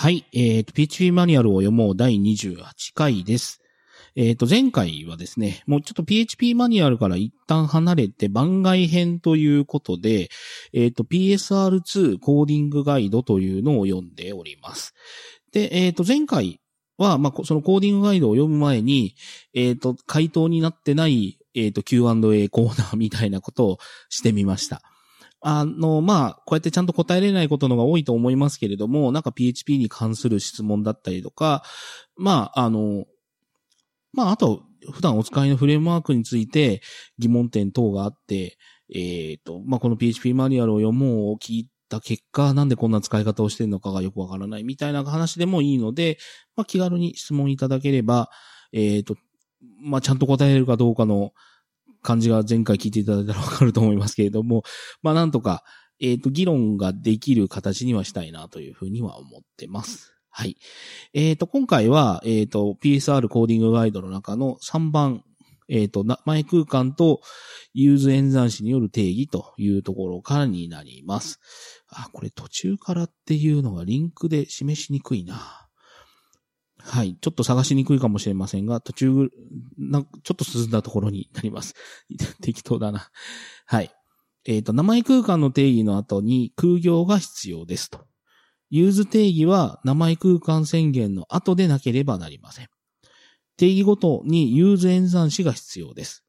はい。えっ、と、PHP マニュアルを読もう第28回です。えっ、と、前回はですね、もうちょっと PHP マニュアルから一旦離れて番外編ということで、えっ、と、PSR2 コーディングガイドというのを読んでおります。で、えっ、と、前回は、まあ、そのコーディングガイドを読む前に、えっ、と、回答になってない、えっ、と、Q&A コーナーみたいなことをしてみました。あの、まあ、こうやってちゃんと答えれないことのが多いと思いますけれども、なんか PHP に関する質問だったりとか、まあ、あの、まあ、あと、普段お使いのフレームワークについて疑問点等があって、えっ、と、まあ、この PHP マニュアルを読もうを聞いた結果、なんでこんな使い方をしてるのかがよくわからないみたいな話でもいいので、まあ、気軽に質問いただければ、えっ、と、まあ、ちゃんと答えるかどうかの感じが前回聞いていただいたらわかると思いますけれども、まあなんとか、えっ、と、議論ができる形にはしたいなというふうには思ってます。はい。えっ、と、今回は、えっ、と、PSR コーディングガイドの中の3番、えっ、と、名前空間と use 演算子による定義というところからになります。あ、これ途中からっていうのがリンクで示しにくいな。はい。ちょっと探しにくいかもしれませんが、途中、なんかちょっと進んだところになります。適当だな。はい。えっ、と、名前空間の定義の後に空行が必要ですと。 use 定義は名前空間宣言の後でなければなりません。定義ごとに use 演算子が必要です。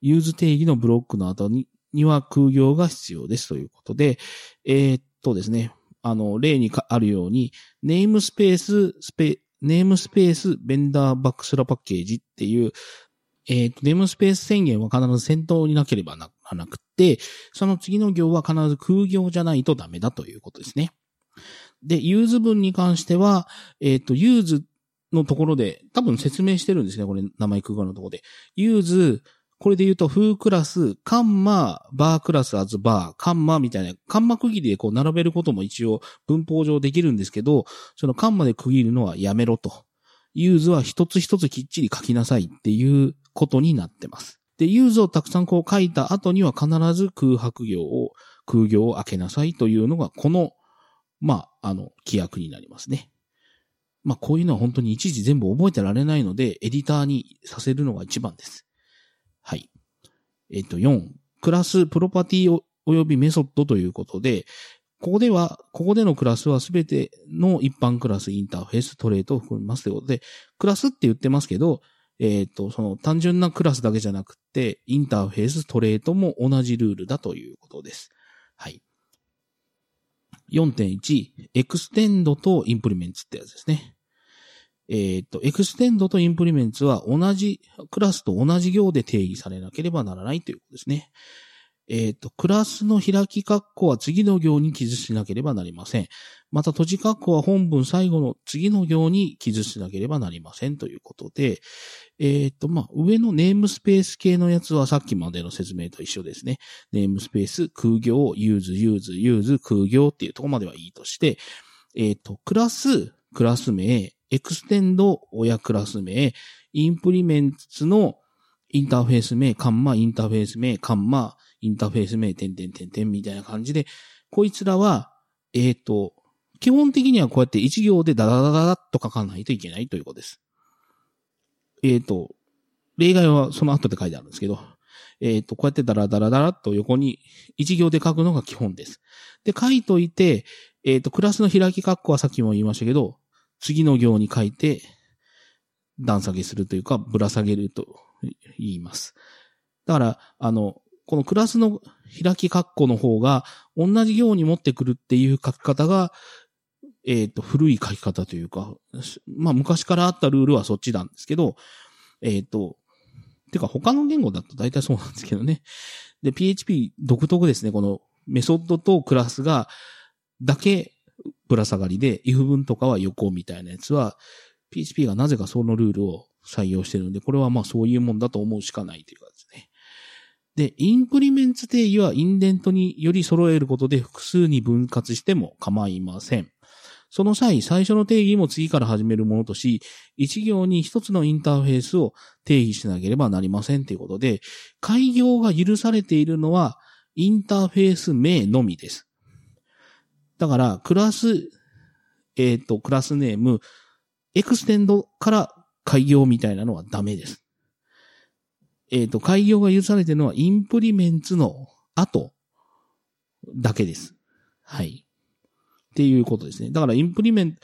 use 定義のブロックの後にには空行が必要ですということで、えーっとですね、あの、例にあるように、 namespace、spa、namespace、Vendor バックスラ Package っていう、えっ、と、 namespace 宣言は必ず先頭になければならなくて、その次の行は必ず空行じゃないとダメだということですね。で、 use 文に関しては、えっ、と、 use のところで、多分説明してるんですね、これ、名前空間のところで。 use、これで言うと、 FooClass、カンマ、 BarClass、as Bar、カンマみたいな、カンマ区切りでこう並べることも一応文法上できるんですけど、そのカンマで区切るのはやめろと。use は一つ一つきっちり書きなさいっていうことになってます。で、 use をたくさんこう書いた後には必ず空白行を、空行を開けなさいというのが、この、まあ、あの、規約になりますね。まあ、こういうのは本当にいちいち全部覚えてられないので、エディターにさせるのが一番です。はい。えっと、4、クラス、プロパティおよびメソッドということで、ここでは、ここでのクラスはすべての一般クラス、インターフェース、 trait を含みますということで、クラスって言ってますけど、えっ、と、その単純なクラスだけじゃなくて、インターフェース、 trait も同じルールだということです。はい。4.1、 extends と implements ってやつですね。えっ、と、 extends と implements は同じ、クラスと同じ行で定義されなければならないということですね。えっ、と、クラスの開き括弧は次の行に記述しなければなりません。また、閉じ括弧は本文最後の次の行に記述しなければなりませんということで、えっ、と、まあ、上の namespace 系のやつはさっきまでの説明と一緒ですね。 namespace、空行、 use、use、use、空行っていうところまではいいとして、えっ、と、 class、クラス名、 extends、親クラス名、 implements のインターフェース名、カンマ、インターフェース名、カンマ、インターフェース名、点点点点みたいな感じで、こいつらは、えっ、と、基本的にはこうやって一行でダダダダダッと書かないといけないということです。えっ、と、例外はその後で書いてあるんですけど、えっ、と、こうやってダラダラダラっと横に一行で書くのが基本です。で、書いといて、えっ、と、クラスの開き括弧はさっきも言いましたけど、次の行に書いて、段下げするというか、ぶら下げると言います。だから、あの、このクラスの開き括弧の方が、同じ行に持ってくるっていう書き方が、えっ、と、古い書き方というか、まあ、昔からあったルールはそっちなんですけど、えっ、と、てか他の言語だと大体そうなんですけどね。で、PHP 独特ですね。このメソッドとクラスが、だけぶら下がりで、if 文とかは横みたいなやつは、PHP がなぜかそのルールを採用してるので、これはまあそういうもんだと思うしかないというかですね。で、 implements 定義はインデントにより揃えることで複数に分割しても構いません。その際、最初の定義も次から始めるものとし、一行に一つのインターフェースを定義しなければなりませんということで、改行が許されているのは、インターフェース名のみです。だから、 class、えっ、と、 ClassName、extends から開業みたいなのはダメです。えっ、と、開業が許されてるのはインプリメンツの後だけです。はい。っていうことですね。だからインプリメン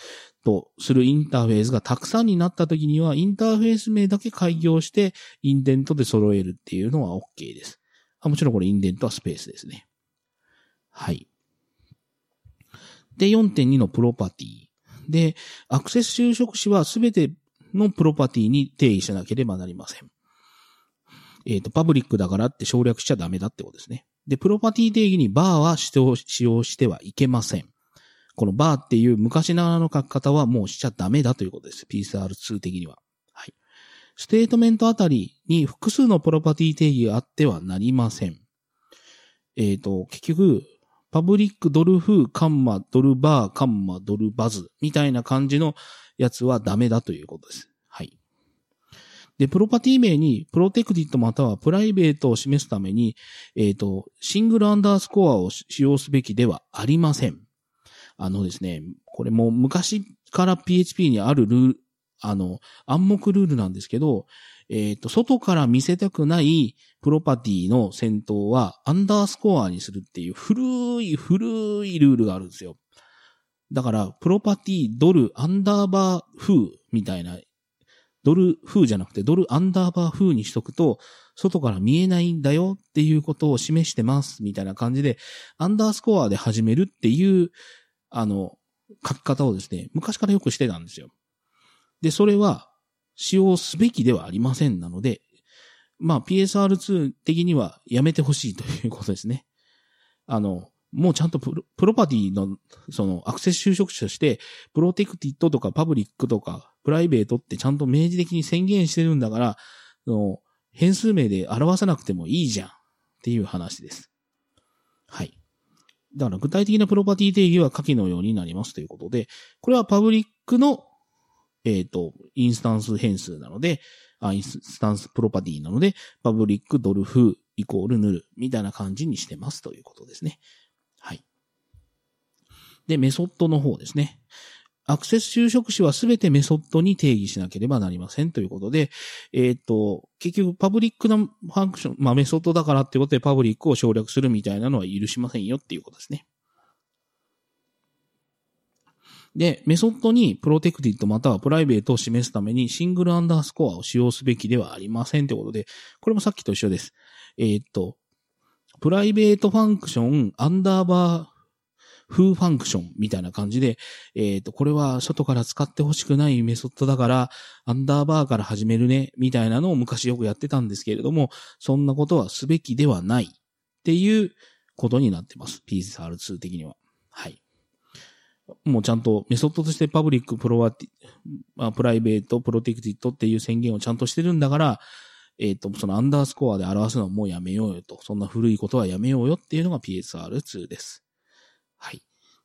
トするインターフェースがたくさんになった時には、インターフェース名だけ開業して、インデントで揃えるっていうのは OK です。あもちろんこれインデントはスペースですね。はい。で、4.2のプロパティ。で、アクセス修飾子はすべてのプロパティに定義しなければなりません。えっ、ー、と、 public だからって省略しちゃダメだってことですね。で、プロパティ定義に var は使用してはいけません。この var っていう昔ながらの書き方はもうしちゃダメだということです。 PSR2 的には。はい。ステートメントあたりに複数のプロパティ定義があってはなりません。えっ、ー、と、結局、パブリックドルフー、カンマ、ドルバー、カンマ、ドルバズみたいな感じのやつはダメだということです。はい。で、プロパティ名にプロテクティットまたはプライベートを示すために、えっ、ー、と、シングルアンダースコアを使用すべきではありません。あのですね、これも昔から PHP にあるルール、あの、暗黙ルールなんですけど、えっ、ー、と、外から見せたくないプロパティの戦闘はアンダースコアにするっていう古い古いルールがあるんですよ。だから、プロパティ、ドル、アンダーバー風みたいな、ドル風じゃなくてドルアンダーバー風にしとくと、外から見えないんだよっていうことを示してますみたいな感じで、アンダースコアで始めるっていう、あの、書き方をですね、昔からよくしてたんですよ。で、それは、使用すべきではありませんなので、まあ PSR2 的にはやめてほしいということですね。あの、もうちゃんとプロプロパティの、その、アクセス就職者として、プロテクティットとかパブリックとか、プライベートってちゃんと明示的に宣言してるんだから、その、変数名で表さなくてもいいじゃんっていう話です。はい。だから具体的なプロパティ定義は下記のようになりますということで、これは public のえっ、ー、と、インスタンス変数なので、あインスタンスプロパティなので、 public ドル foo イコール null みたいな感じにしてますということですね。はい。で、メソッドの方ですね。アクセス修飾子はすべてメソッドに定義しなければなりませんということで、えっ、ー、と、結局 public な function、まあメソッドだからってことで public を省略するみたいなのは許しませんよっていうことですね。で、メソッドに protected または private を示すためにシングルアンダースコアを使用すべきではありませんということで、これもさっきと一緒です。えー、っと、 private function、アンダーバー、 foo function みたいな感じで、えっ、と、これは外から使ってほしくないメソッドだから、アンダーバーから始めるね、みたいなのを昔よくやってたんですけれども、そんなことはすべきではないっていうことになってます。PSR2 的には。はい。もうちゃんとメソッドとしてパブリック、プロワティ、プライベート、プロテクティットっていう宣言をちゃんとしてるんだから、えっ、ー、と、そのアンダースコアで表すのはもうやめようよと。そんな古いことはやめようよっていうのが PSR2 です。はい。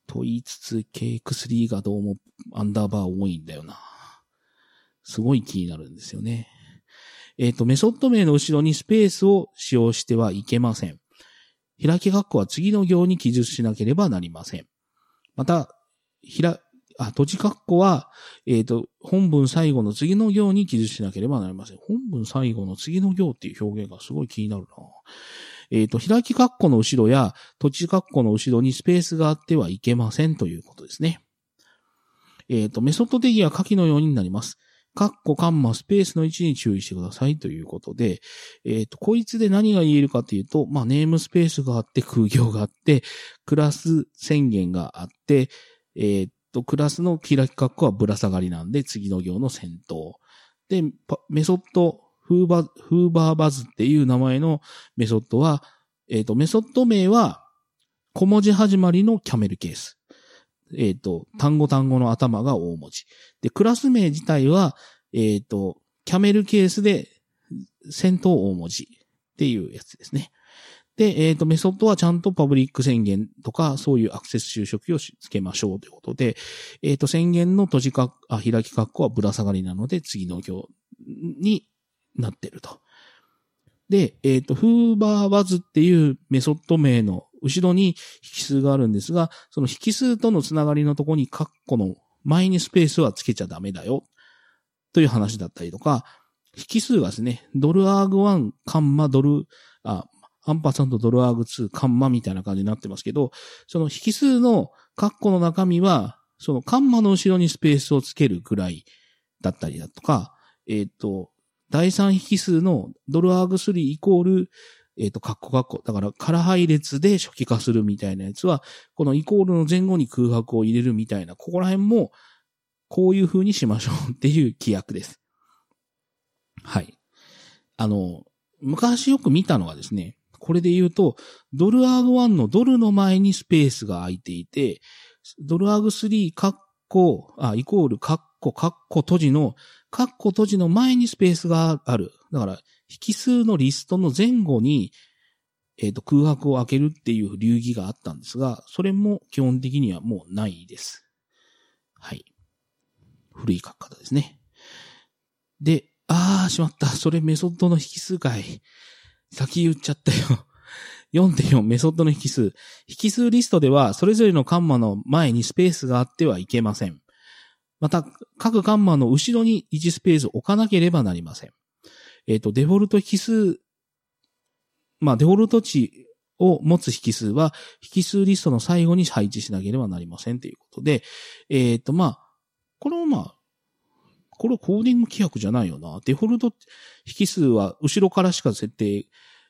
と言いつつ、KX3 がどうもアンダーバー多いんだよな。すごい気になるんですよね。えっ、ー、と、メソッド名の後ろにスペースを使用してはいけません。開き括弧は次の行に記述しなければなりません。また、ひら、あ、閉じ括弧は、えっ、ー、と、本文最後の次の行に記述しなければなりません。本文最後の次の行っていう表現がすごい気になるな。えっ、ー、と、開き括弧の後ろや閉じ括弧の後ろにスペースがあってはいけませんということですね。えっ、ー、と、メソッド定義は下記のようになります。カッコ、カンマ、スペースの位置に注意してくださいということで、えっ、と、こいつで何が言えるかというと、まあ、ネームスペースがあって、空行があって、クラス宣言があって、えー、っと、クラスの開き括弧はぶら下がりなんで、次の行の先頭。で、メソッド、フーバー、フーバーバズっていう名前のメソッドは、えー、っと、メソッド名は、小文字始まりのキャメルケース。えっ、と、単語単語の頭が大文字。で、クラス名自体は、えっ、と、キャメルケースで、先頭大文字っていうやつですね。で、えっ、ー、と、メソッドはちゃんとパブリック宣言とか、そういうアクセス就職をつけましょうということで、えっ、ー、と、宣言の閉じか、あ、開き括弧はぶら下がりなので、次の行になってると。で、えっ、ー、と、フーバーバズっていうメソッド名の後ろに引数があるんですが、その引数とのつながりのところに括弧の前にスペースはつけちゃダメだよ。という話だったりとか、引数がですね、ドルアーグ1、カンマドル、あ、アンパさんとドルアーグ2、カンマみたいな感じになってますけど、その引数のカッコの中身は、そのカンマの後ろにスペースをつけるぐらいだったりだとか、えっ、ー、と、第三引数のドルアーグ3イコール、えっ、ー、と、カッコカッコ。だから、空配列で初期化するみたいなやつは、このイコールの前後に空白を入れるみたいな、ここら辺も、こういう風にしましょうっていう規約です。はい。あの、昔よく見たのはですね、これで言うと、ドルアーグ1のドルの前にスペースが空いていて、ドルアーグ3、カッコ、あ、イコール、カッコ、カッコ閉じの、カッコ閉じの前にスペースがある。だから、引数のリストの前後に、えっ、ー、と、空白を開けるっていう流儀があったんですが、それも基本的にはもうないです。はい。古い書き方ですね。で、あー、しまった。それメソッドの引数かい。先言っちゃったよ。4.4メソッドの引数。引数リストでは、それぞれのカンマの前にスペースがあってはいけません。また、各カンマの後ろに1スペースを置かなければなりません。えっ、ー、と、デフォルト引数、まあ、デフォルト値を持つ引数は、引数リストの最後に配置しなければなりませんということで、えっ、ー、と、まあ、これはまあ、これコーディング規約じゃないよな。デフォルト引数は後ろからしか設定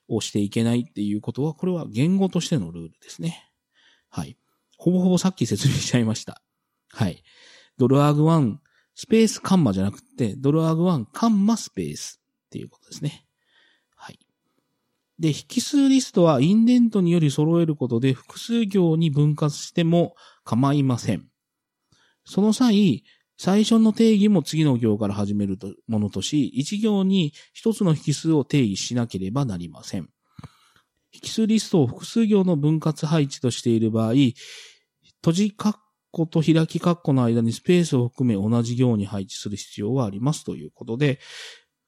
をしていけないっていうことは、これは言語としてのルールですね。はい。ほぼほぼさっき説明しちゃいました。はい。ドルアーグ1、スペースカンマじゃなくて、ドルアーグ1、カンマスペースっていうことですね。はい。で、引数リストはインデントにより揃えることで複数行に分割しても構いません。その際、最初の定義も次の行から始めるものとし、一行に一つの引数を定義しなければなりません。引数リストを複数行の分割配置としている場合、閉じ括弧と開き括弧の間にスペースを含め同じ行に配置する必要はありますということで、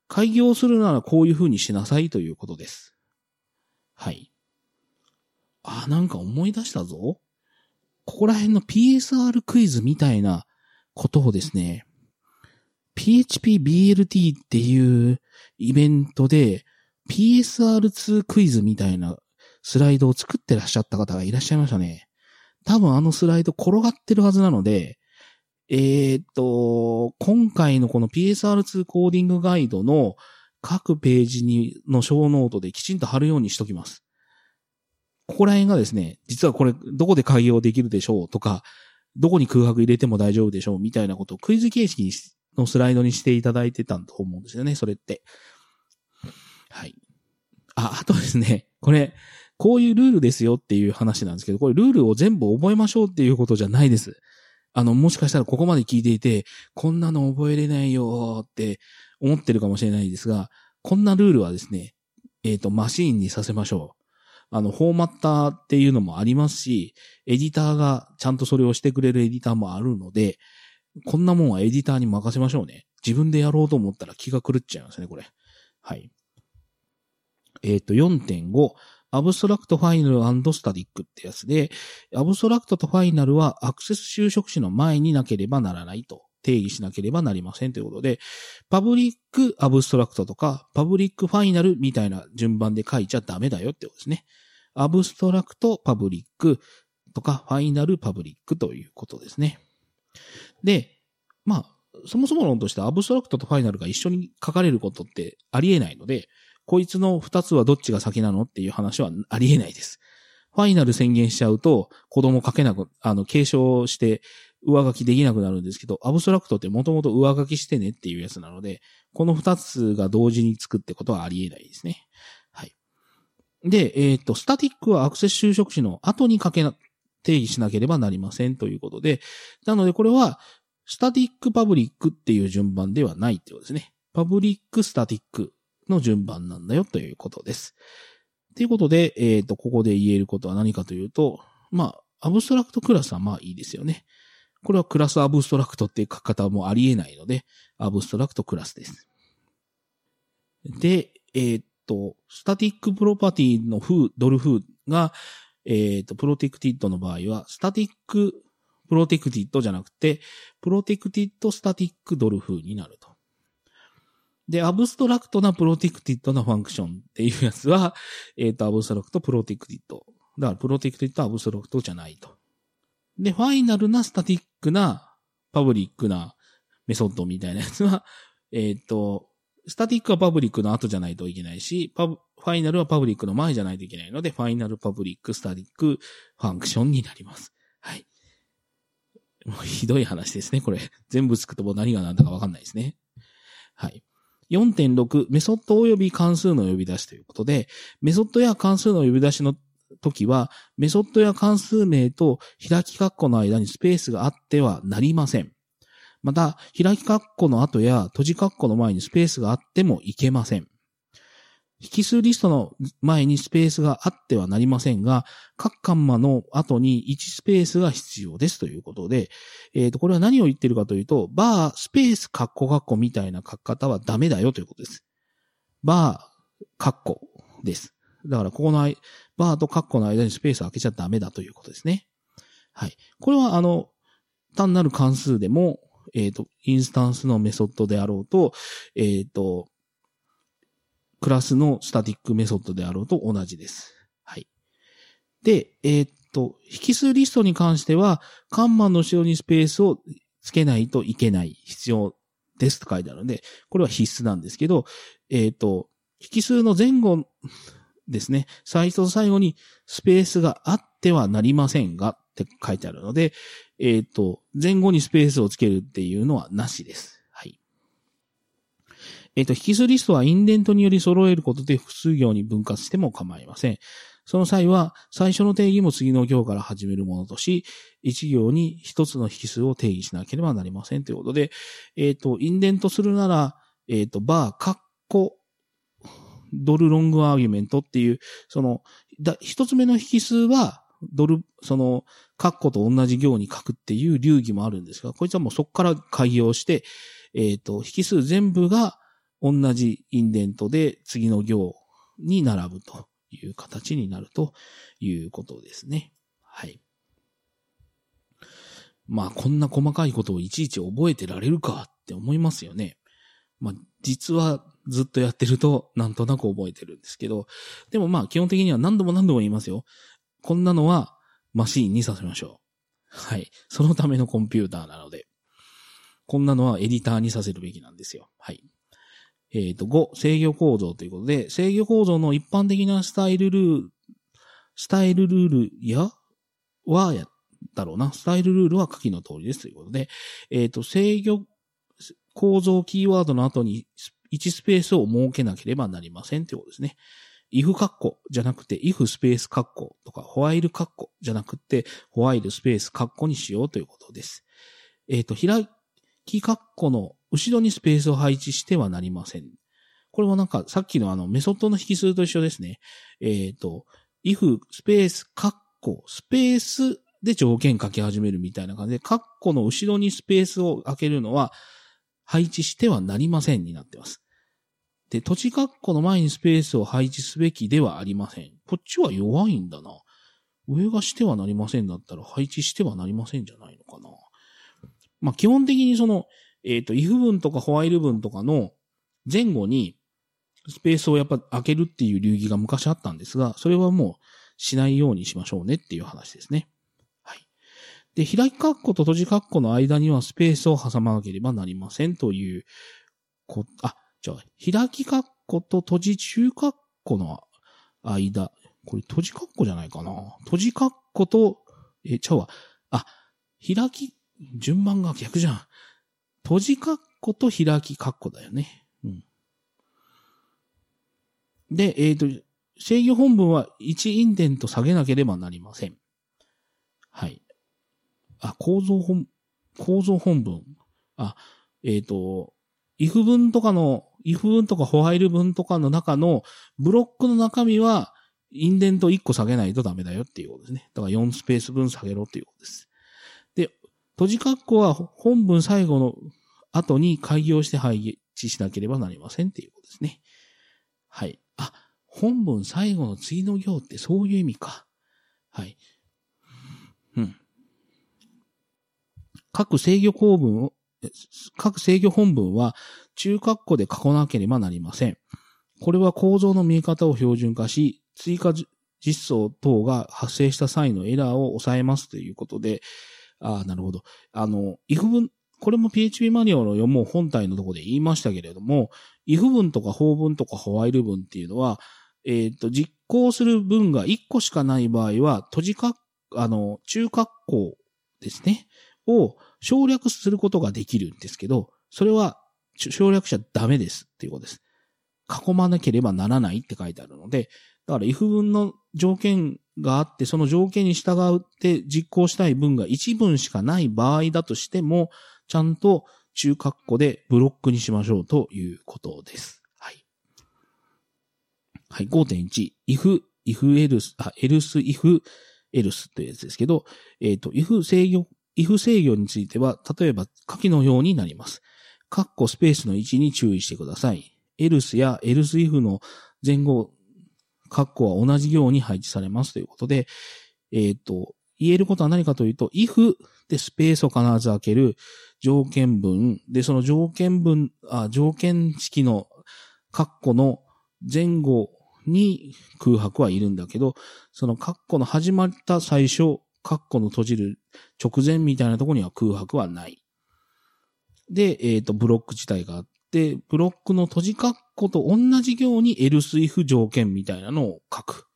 開業するならこういう風にしなさいということです。はい。あ、なんか思い出したぞ。ここら辺の PSR クイズみたいなことをですね、PHPBLT っていうイベントで PSR2 クイズみたいなスライドを作ってらっしゃった方がいらっしゃいましたね。多分あのスライド転がってるはずなので、えー、っと、今回のこの PSR2 コーディングガイドの各ページに、のショーノートできちんと貼るようにしときます。ここら辺がですね、実はこれどこで開業できるでしょうとか、どこに空白入れても大丈夫でしょうみたいなことをクイズ形式のスライドにしていただいてたと思うんですよね、それって。はい。あ、あとですね、これ、こういうルールですよっていう話なんですけど、これルールを全部覚えましょうっていうことじゃないです。あの、もしかしたらここまで聞いていて、こんなの覚えれないよって思ってるかもしれないですが、こんなルールはですね、えっ、ー、と、マシーンにさせましょう。あの、フォーマッターっていうのもありますし、エディターがちゃんとそれをしてくれるエディターもあるので、こんなもんはエディターに任せましょうね。自分でやろうと思ったら気が狂っちゃいますね、これ。はい。えっ、ー、と、4.5、 abstract final static ってやつで、 abstract とファイナルはアクセス修飾子の前になければならないと定義しなければなりませんということで、パブリックアブストラクトとか、パブリックファイナルみたいな順番で書いちゃダメだよってことですね。アブストラクトパブリックとか、ファイナルパブリックということですね。で、まあ、そもそも論として abstract とファイナルが一緒に書かれることってありえないので、こいつの二つはどっちが先なのっていう話はありえないです。ファイナル宣言しちゃうと、子供書けなく、あの、継承して上書きできなくなるんですけど、 abstract ってもともと上書きしてねっていうやつなので、この二つが同時につくってことはありえないですね。はい。で、えっ、ー、と、 static はアクセス修飾子の後に書けな、定義しなければなりませんということで、なのでこれは、 static public っていう順番ではないってことですね。 public static の順番なんだよということです。ということで、えっ、ー、と、ここで言えることは何かというと、まあ、 abstract class はまあいいですよね。これは class abstract っていう書き方もありえないので、 abstract class です。で、えー、っと、 static プロパティの foo、ドル foo が、えー、っと、 protected の場合は、 static protected じゃなくて、 protected static ドル foo になると。で、 abstract な protected な function っていうやつは、えっ、と、 abstract、protected。だから、 protected、abstract じゃないと。で、ファイナルな static な、 public なメソッドみたいなやつは、えっ、ー、と、 static は public の後じゃないといけないし、パブ、ファイナルは public の前じゃないといけないので、 final public static function になります。はい。もうひどい話ですね、これ。全部つくとも何が何だかわかんないですね。はい。4.6、メソッド及び関数の呼び出しということで、メソッドや関数の呼び出しの時は、メソッドや関数名と開き括弧の間にスペースがあってはなりません。また、開き括弧の後や閉じ括弧の前にスペースがあってもいけません。引数リストの前にスペースがあってはなりませんが、各カンマの後に1スペースが必要ですということで、えっ、ー、と、これは何を言ってるかというと、バー、スペース、カッコカッコみたいな書き方はダメだよということです。バー、カッコです。だから、ここのバーとカッコの間にスペースを開けちゃダメだということですね。はい。これは、あの、単なる関数でも、えっ、ー、と、インスタンスのメソッドであろうと、えっ、ー、と、クラスのスタティックメソッドであろうと同じです。はい。で、えー、っと、引数リストに関しては、カンマの後ろにスペースをつけないといけない必要ですと書いてあるので、これは必須なんですけど、え、っと、引数の前後ですね、最初と最後にスペースがあってはなりませんがって書いてあるので、えっ、と、前後にスペースをつけるっていうのはなしです。はいえっ、と、引数リストはインデントにより揃えることで複数行に分割しても構いません。その際は、最初の定義も次の行から始めるものとし、一行に一つの引数を定義しなければなりませんということで、えっ、と、インデントするなら、えっ、と、バー、カッコ、ドルロングアーギュメントっていう、その、一つ目の引数は、ドル、その、カッコと同じ行に書くっていう流儀もあるんですが、こいつはもうそこから開業して、えっ、と、引数全部が、同じインデントで次の行に並ぶという形になるということですね。はい。まあ、こんな細かいことをいちいち覚えてられるかって思いますよね。まあ、実はずっとやってるとなんとなく覚えてるんですけど、でもまあ基本的には何度も何度も言いますよ。こんなのはマシーンにさせましょう。はい。そのためのコンピューターなので。こんなのはエディターにさせるべきなんですよ。はい。えっ、ー、と、5、制御構造ということで、制御構造の一般的なスタイルルール、スタイルルールや、はや、だろうな。スタイルルールは下記の通りですということで、えっ、ー、と、制御構造キーワードの後に1スペースを設けなければなりませんということですね。if カッコじゃなくて if スペースカッコとか while カッコじゃなくて while スペースカッコにしようということです。えっ、ー、と、開きカッコの後ろにスペースを配置してはなりません。これはなんかさっきのあのメソッドの引数と一緒ですね。えっ、ー、と、if スペースカッコスペースで条件書き始めるみたいな感じで、カッコの後ろにスペースを開けるのは配置してはなりませんになってます。で、土地カッコの前にスペースを配置すべきではありません。こっちは弱いんだな。上がしてはなりませんだったら配置してはなりませんじゃないのかな。まあ、基本的にその、えっ、ー、と、if 文とかホワイル文とかの前後にスペースをやっぱ開けるっていう流儀が昔あったんですが、それはもうしないようにしましょうねっていう話ですね。で、開き括弧と閉じ括弧の間にはスペースを挟まなければなりませんという、こ、あ、じゃ、開き括弧と閉じ中括弧の間、これ閉じ括弧じゃないかな。閉じ括弧と、え、ちゃうわ。あ、開き、順番が逆じゃん。閉じ括弧と開き括弧だよね。うん。で、えっ、ー、と、制御本文は1インデント下げなければなりません。はい。あ、構造本、構造本文。あ、えっ、ー、と、if 文とかの、if 文とかホワイル文とかの中のブロックの中身は、インデント1個下げないとダメだよっていうことですね。だから4スペース分下げろっていうことです。で、閉じ括弧は本文最後の後に開業して配置しなければなりませんっていうことですね。はい。あ、本文最後の次の行ってそういう意味か。はい。うん。各制御構文を、各制御本文は中括弧で書かなければなりません。これは構造の見え方を標準化し、追加実装等が発生した際のエラーを抑えますということで、ああ、なるほど。あの、if 文、これも PHP マニュアルを読もう本体のとこで言いましたけれども、if 文とか法文とかホワイル文っていうのは、えっ、ー、と、実行する文が1個しかない場合は、閉じか、あの、中括弧ですね、を省略することができるんですけど、それは省略しちゃダメですっていうことです。囲まなければならないって書いてあるので、だから if 文の条件があって、その条件に従って実行したい文が一文しかない場合だとしても、ちゃんと中括弧でブロックにしましょうということです。はい。はい、5.1。if, if else, あ、else, if, else というやつですけど、えっ、ー、と、if 制御、if 制御については、例えば下記のようになります。括弧スペースの位置に注意してください。else や else if の前後括弧は同じように配置されますということで、えっ、ー、と、言えることは何かというと、if でスペースを必ず開ける条件文、で、その条件文、あ条件式の括弧の前後に空白はいるんだけど、その括弧の始まった最初、括弧の閉じる直前みたいなところには空白はない。で、えっ、ー、と、ブロック自体があっで、ブロックの閉じ括弧と同じように else if 条件みたいなのを書く。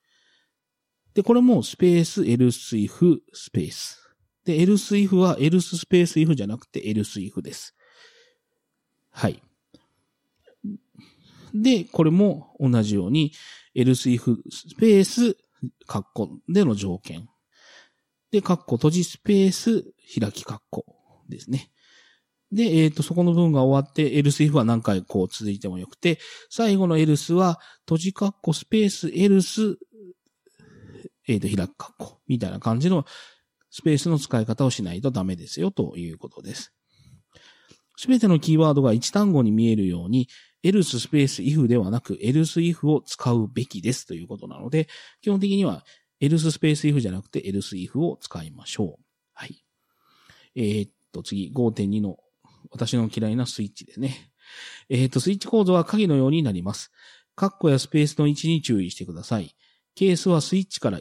で、これもスペース else if スペース。で、else if は else スペース if じゃなくて else if です。はい。で、これも同じように else if スペース括弧での条件。で、括弧閉じスペース開き括弧ですね。で、えっ、ー、と、そこの文が終わって、else if は何回こう続いてもよくて、最後の else は、閉じ括弧スペース else、えっ、ー、と、開く括弧みたいな感じのスペースの使い方をしないとダメですよということです。すべてのキーワードが一単語に見えるように、else スペース if ではなく else if を使うべきですということなので、基本的には else スペース if じゃなくて else if を使いましょう。はい。えー、っと、次、5.2の私の嫌いなスイッチでね。えっ、と、スイッチ構造は鍵のようになります。カッコやスペースの位置に注意してください。ケースはスイッチから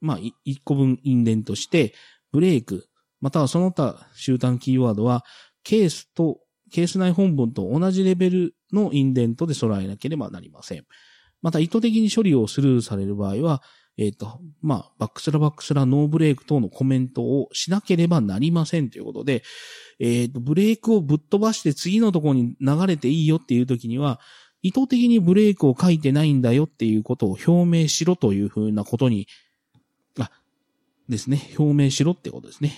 まあ、1個分インデントして、ブレイク、またはその他集団キーワードは、ケースと、ケース内本文と同じレベルのインデントで揃えなければなりません。また意図的に処理をスルーされる場合は、えっ、ー、と、まあ、バックスラバックスラノーブレイク等のコメントをしなければなりませんということで、えっ、ー、と、ブレイクをぶっ飛ばして次のところに流れていいよっていう時には、意図的にブレイクを書いてないんだよっていうことを表明しろというふうなことに、あ、ですね。表明しろってことですね。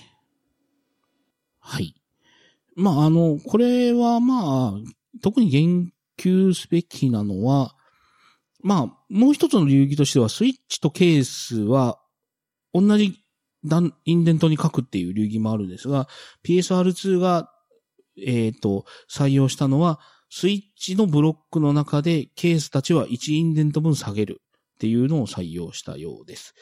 はい。まあ、あの、これはまあ、特に言及すべきなのは、まあ、もう一つの流儀としては、スイッチとケースは、同じインデントに書くっていう流儀もあるんですが、PSR2 が、えっ、ー、と、採用したのは、スイッチのブロックの中でケースたちは1インデント分下げるっていうのを採用したようです。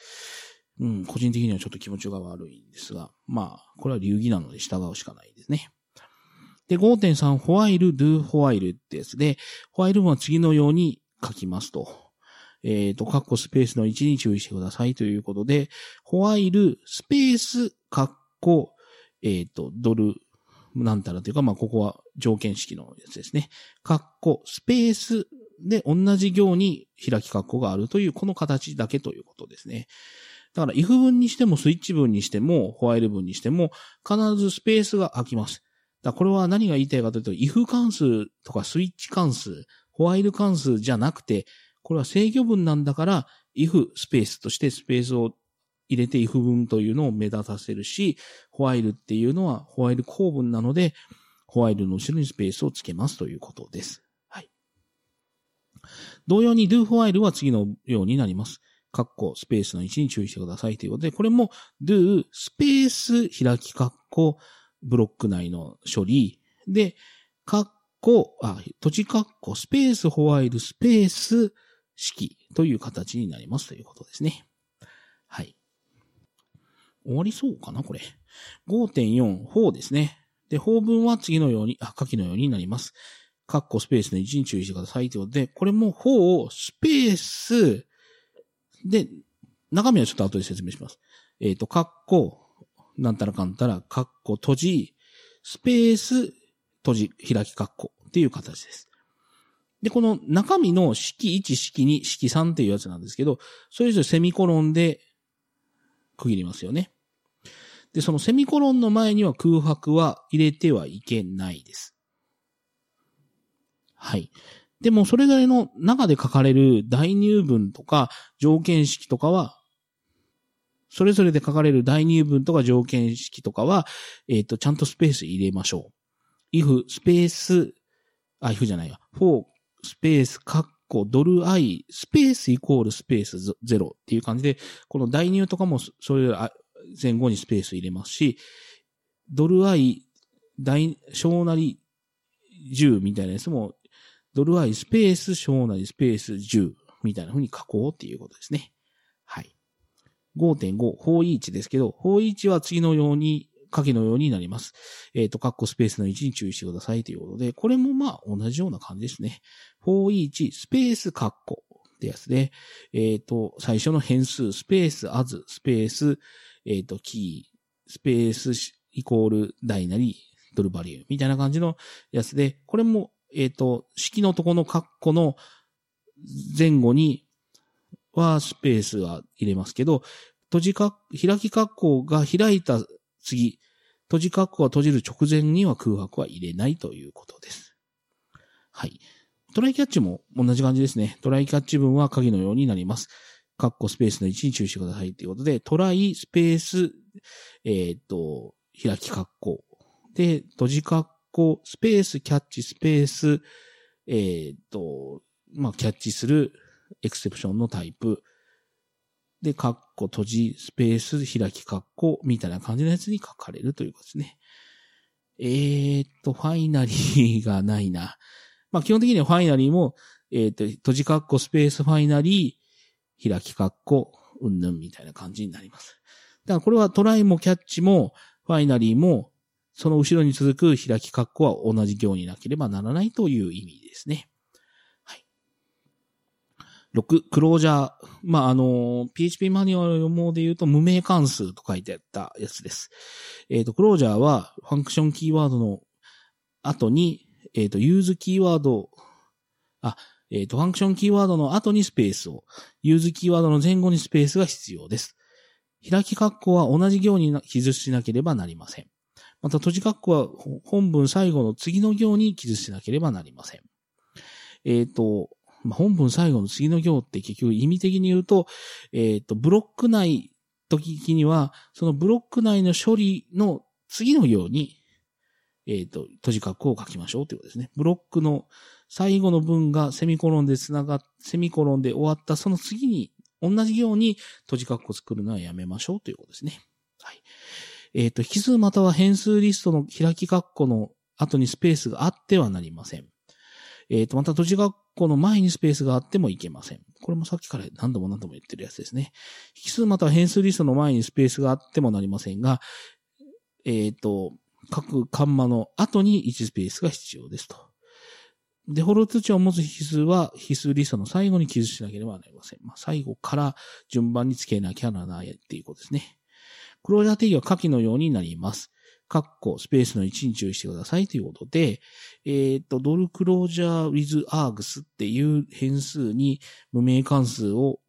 うん、個人的にはちょっと気持ちが悪いんですが、まあ、これは流儀なので従うしかないですね。で、5.3、ホワイル、ドゥ、ホワイルってやつで、ホワイルは次のように書きますと。えっ、ー、と、カッコスペースの位置に注意してくださいということで、ホワイル、スペース、カッコ、えっ、ー、と、ドル、なんたらというか、まあ、ここは条件式のやつですね。カッコ、スペースで同じ行に開きカッコがあるという、この形だけということですね。だから、if 文にしてもスイッチ文にしても、ホワイル文にしても、必ずスペースが空きます。だこれは何が言いたいかというと、if 関数とかスイッチ関数、ホワイル関数じゃなくて、これは制御文なんだから、if スペースとしてスペースを入れて if 文というのを目立たせるし、ホワイルっていうのはホワイル構文なので、ホワイルの後ろにスペースをつけますということです。はい。同様に do ホワイルは次のようになります。カッコ、スペースの位置に注意してくださいということで、これも do スペース開きカッコ、ブロック内の処理で、カッコ、あ、閉じカッコ、スペースホワイル、スペース式という形になりますということですね。はい。終わりそうかなこれ。5.4、法ですね。で、法文は次のように、あ、下記のようになります。カッコスペースの1に注意してくださいということで、これも法をスペースで、中身はちょっと後で説明します。えっ、ー、と、カッコ、なんたらかんたら、カッコ閉じ、スペース、閉じ、開きカッコっていう形です。で、この中身の式1、式2、式3っていうやつなんですけど、それぞれセミコロンで区切りますよね。で、そのセミコロンの前には空白は入れてはいけないです。はい。でも、それぞれの中で書かれる代入文とか条件式とかは、それぞれで書かれる代入文とか条件式とかは、えっ、ー、と、ちゃんとスペース入れましょう。If スペース、あ、if じゃないや。for スペース、カッコ、ドル i、スペースイコールスペース0っていう感じで、この代入とかもそれ前後にスペース入れますし、ドル i、大、小なり10みたいなやつも、ドル i スペース小なりスペース10みたいな風に書こうっていうことですね。はい。5.5、方位置ですけど、方位置は次のように下記のようになります。えっ、ー、と、カッコスペースの位置に注意してくださいということで、これもまあ同じような感じですね。for each スペースカッコってやつで、えっ、ー、と、最初の変数、スペース as スペース、えっ、ー、と、キー、スペースイコール大なりドルバリューみたいな感じのやつで、これも、えっ、と、式のとこのカッコの前後にはスペースは入れますけど、閉じか、開きカッコが開いた次、閉じ括弧が閉じる直前には空白は入れないということです。はい。トライキャッチも同じ感じですね。トライキャッチ文は鍵のようになります。カッコスペースの位置に注意してくださいということで、トライスペース、えっ、と、開き括弧。で、閉じ括弧、スペース、キャッチ、スペース、えっ、と、まあ、キャッチするエクセプションのタイプ。で、カッコ閉じ、スペース、開きカッコ、みたいな感じのやつに書かれるということですね。えー、っと、ファイナリーがないな。まあ、基本的にはファイナリーも、えー、っと、閉じカッコ、スペース、ファイナリー、開きカッコ、うんぬんみたいな感じになります。だからこれはトライもキャッチも、ファイナリーも、その後ろに続く開きカッコは同じ行になければならないという意味ですね。6、クロージャー。まあ、あの、PHP マニュアルもで言うと無名関数と書いてあったやつです。えっ、ー、と、クロージャーはファンクションキーワードの後に、えっ、ー、と、ユーズキーワード、あ、えっ、ー、と、ファンクションキーワードの後にスペースを、ユーズキーワードの前後にスペースが必要です。開き括弧は同じ行に記述しなければなりません。また、閉じ括弧は本文最後の次の行に記述しなければなりません。えっ、と、まあ、本文最後の次の行って結局意味的に言うと、えっ、ー、と、ブロック内時には、そのブロック内の処理の次の行に、えっ、ー、と、閉じ括弧を書きましょうということですね。ブロックの最後の文がセミコロンで繋がっ、セミコロンで終わったその次に、同じように閉じ括弧を作るのはやめましょうということですね。はい。えっ、ー、と、引数または変数リストの開き括弧の後にスペースがあってはなりません。えっ、ー、と、また閉じ括弧の前にスペースがあってもいけません。これもさっきから何度も何度も言ってるやつですね。引数または変数リストの前にスペースがあってもなりませんが、えっ、ー、と、各カンマの後に1スペースが必要ですと。デフォルト値を持つ引数は引数リストの最後に記述しなければなりません。まあ、最後から順番につけなきゃならないっていうことですね。クロージャー定義は下記のようになります。カッコ、スペースの位置に注意してくださいということで、えっ、と、ドルクロージャー with args っていう変数に無名関数を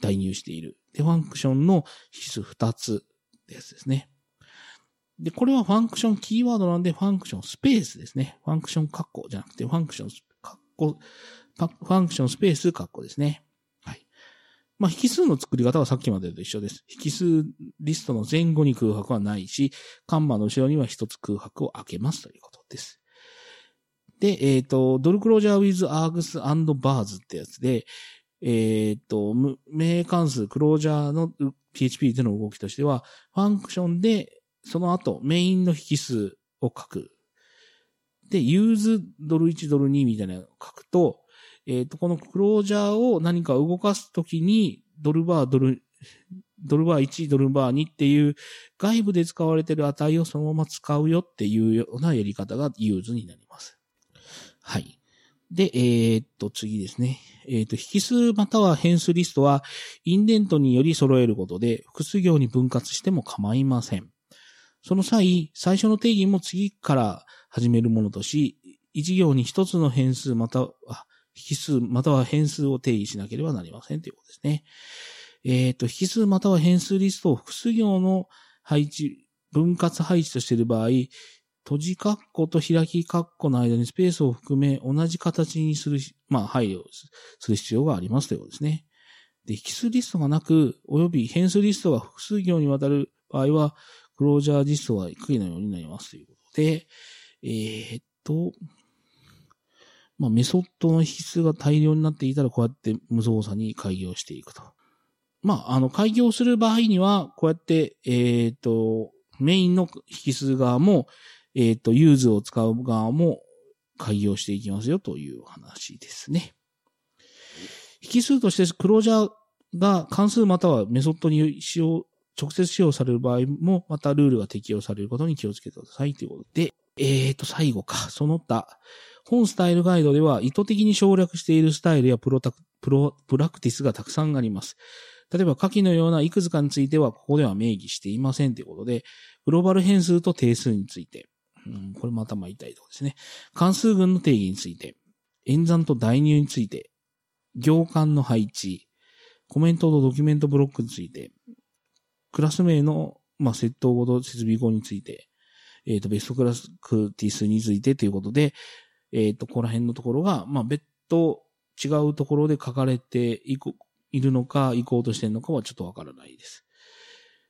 代入している。で、ファンクションの引数2つってやつですね。で、これは function キーワードなんで、 function スペースですね。 function カッコじゃなくて、 function カッコ、 function スペースカッコですね。まあ、引数の作り方はさっきまでと一緒です。引数リストの前後に空白はないし、カンマの後ろには一つ空白を開けますということです。で、えっ、ー、と、ドル closure with args vars ってやつで、えっ、ー、と、無名関数、クロージャーの PHP での動きとしては、 function で、その後、メインの引数を書く。で、 use ドル1ドル2みたいなのを書くと、えっ、ー、と、このクロージャーを何か動かすときに、ドル var、ドルドル var1、ドル var2っていう外部で使われている値をそのまま使うよっていうようなやり方が use になります。はい。で、えー、っと、次ですね。えー、っと、引数または変数リストは、インデントにより揃えることで、複数行に分割しても構いません。その際、最初の定義も次から始めるものとし、一行に一つの変数または、引数または変数を定義しなければなりませんということですね。えっ、と、引数または変数リストを複数行の配置、分割配置としている場合、閉じ括弧と開き括弧の間にスペースを含め同じ形にする、まあ配慮する必要がありますということですね。で、引数リストがなく、および変数リストが複数行にわたる場合は、クロージャー実装は次のようになりますということで、えー、っと、まあ、メソッドの引数が大量になっていたら、こうやって無造作に開業していくと。まあ、あの、開業する場合には、こうやって、えっ、と、メインの引数側も、えっ、と、 use を使う側も改行していきますよという話ですね。引数としてクロージャーが関数またはメソッドに使用、直接使用される場合も、またルールが適用されることに気をつけてくださいということで、えっ、と、最後か、その他、本スタイルガイドでは意図的に省略しているスタイルやプロタク、プロ、プラクティスがたくさんあります。例えば、下記のようないくつかについては、ここでは明記していませんということで、グローバル変数と定数について、うん、これも頭痛いところですね。関数群の定義について、演算と代入について、行間の配置、コメントとドキュメントブロックについて、クラス名の、まあ、窃盗語と設備語について、えっ、ー、と、ベストクラスクティスについてということで、えっ、ー、と、ここら辺のところが、まあ、別途違うところで書かれていく、いるのか、行こうとしてるのかはちょっとわからないです。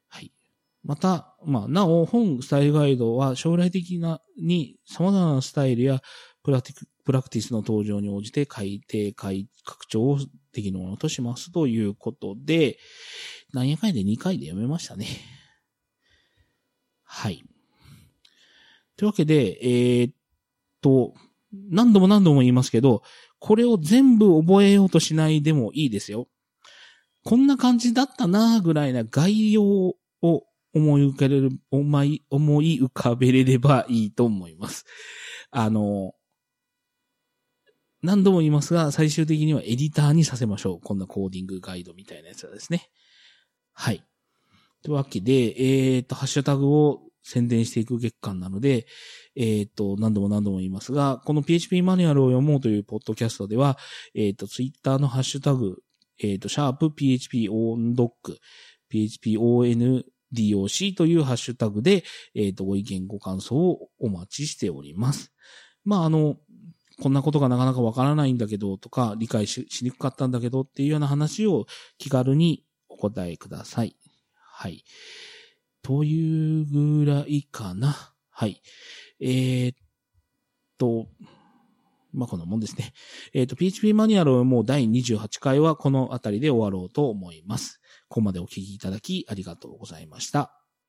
はい。また、まあ、なお、本スタイルガイドは将来的な、に様々なスタイルやプラティクプラクティスの登場に応じて改定、改、拡張をできるものとしますということで、なんやかんやで2回で読めましたね。はい。というわけで、えー、っと、何度も何度も言いますけど、これを全部覚えようとしないでもいいですよ。こんな感じだったなぐらいな概要を思い浮かべる、思い、思い浮かべれればいいと思います。あの、何度も言いますが、最終的にはエディターにさせましょう。こんなコーディングガイドみたいなやつはですね。はい。というわけで、えっ、と、ハッシュタグを宣伝していく月間なので、えっ、ー、と、何度も何度も言いますが、この PHP マニュアルを読もうというポッドキャストでは、えっ、ー、と、ツイッターのハッシュタグ、えっ、ー、と、シャープ PHP OnDoc、PHP ONDOC というハッシュタグで、えっ、と、ご意見ご感想をお待ちしております。まあ、あの、こんなことがなかなかわからないんだけどとか、理解しにくかったんだけどっていうような話を気軽にお答えください。はい。というぐらいかな。はい。えー、っと、まあ、こんなもんですね。えー、っと、PHP マニュアルもう第28回はこのあたりで終わろうと思います。ここまでお聞きいただきありがとうございました。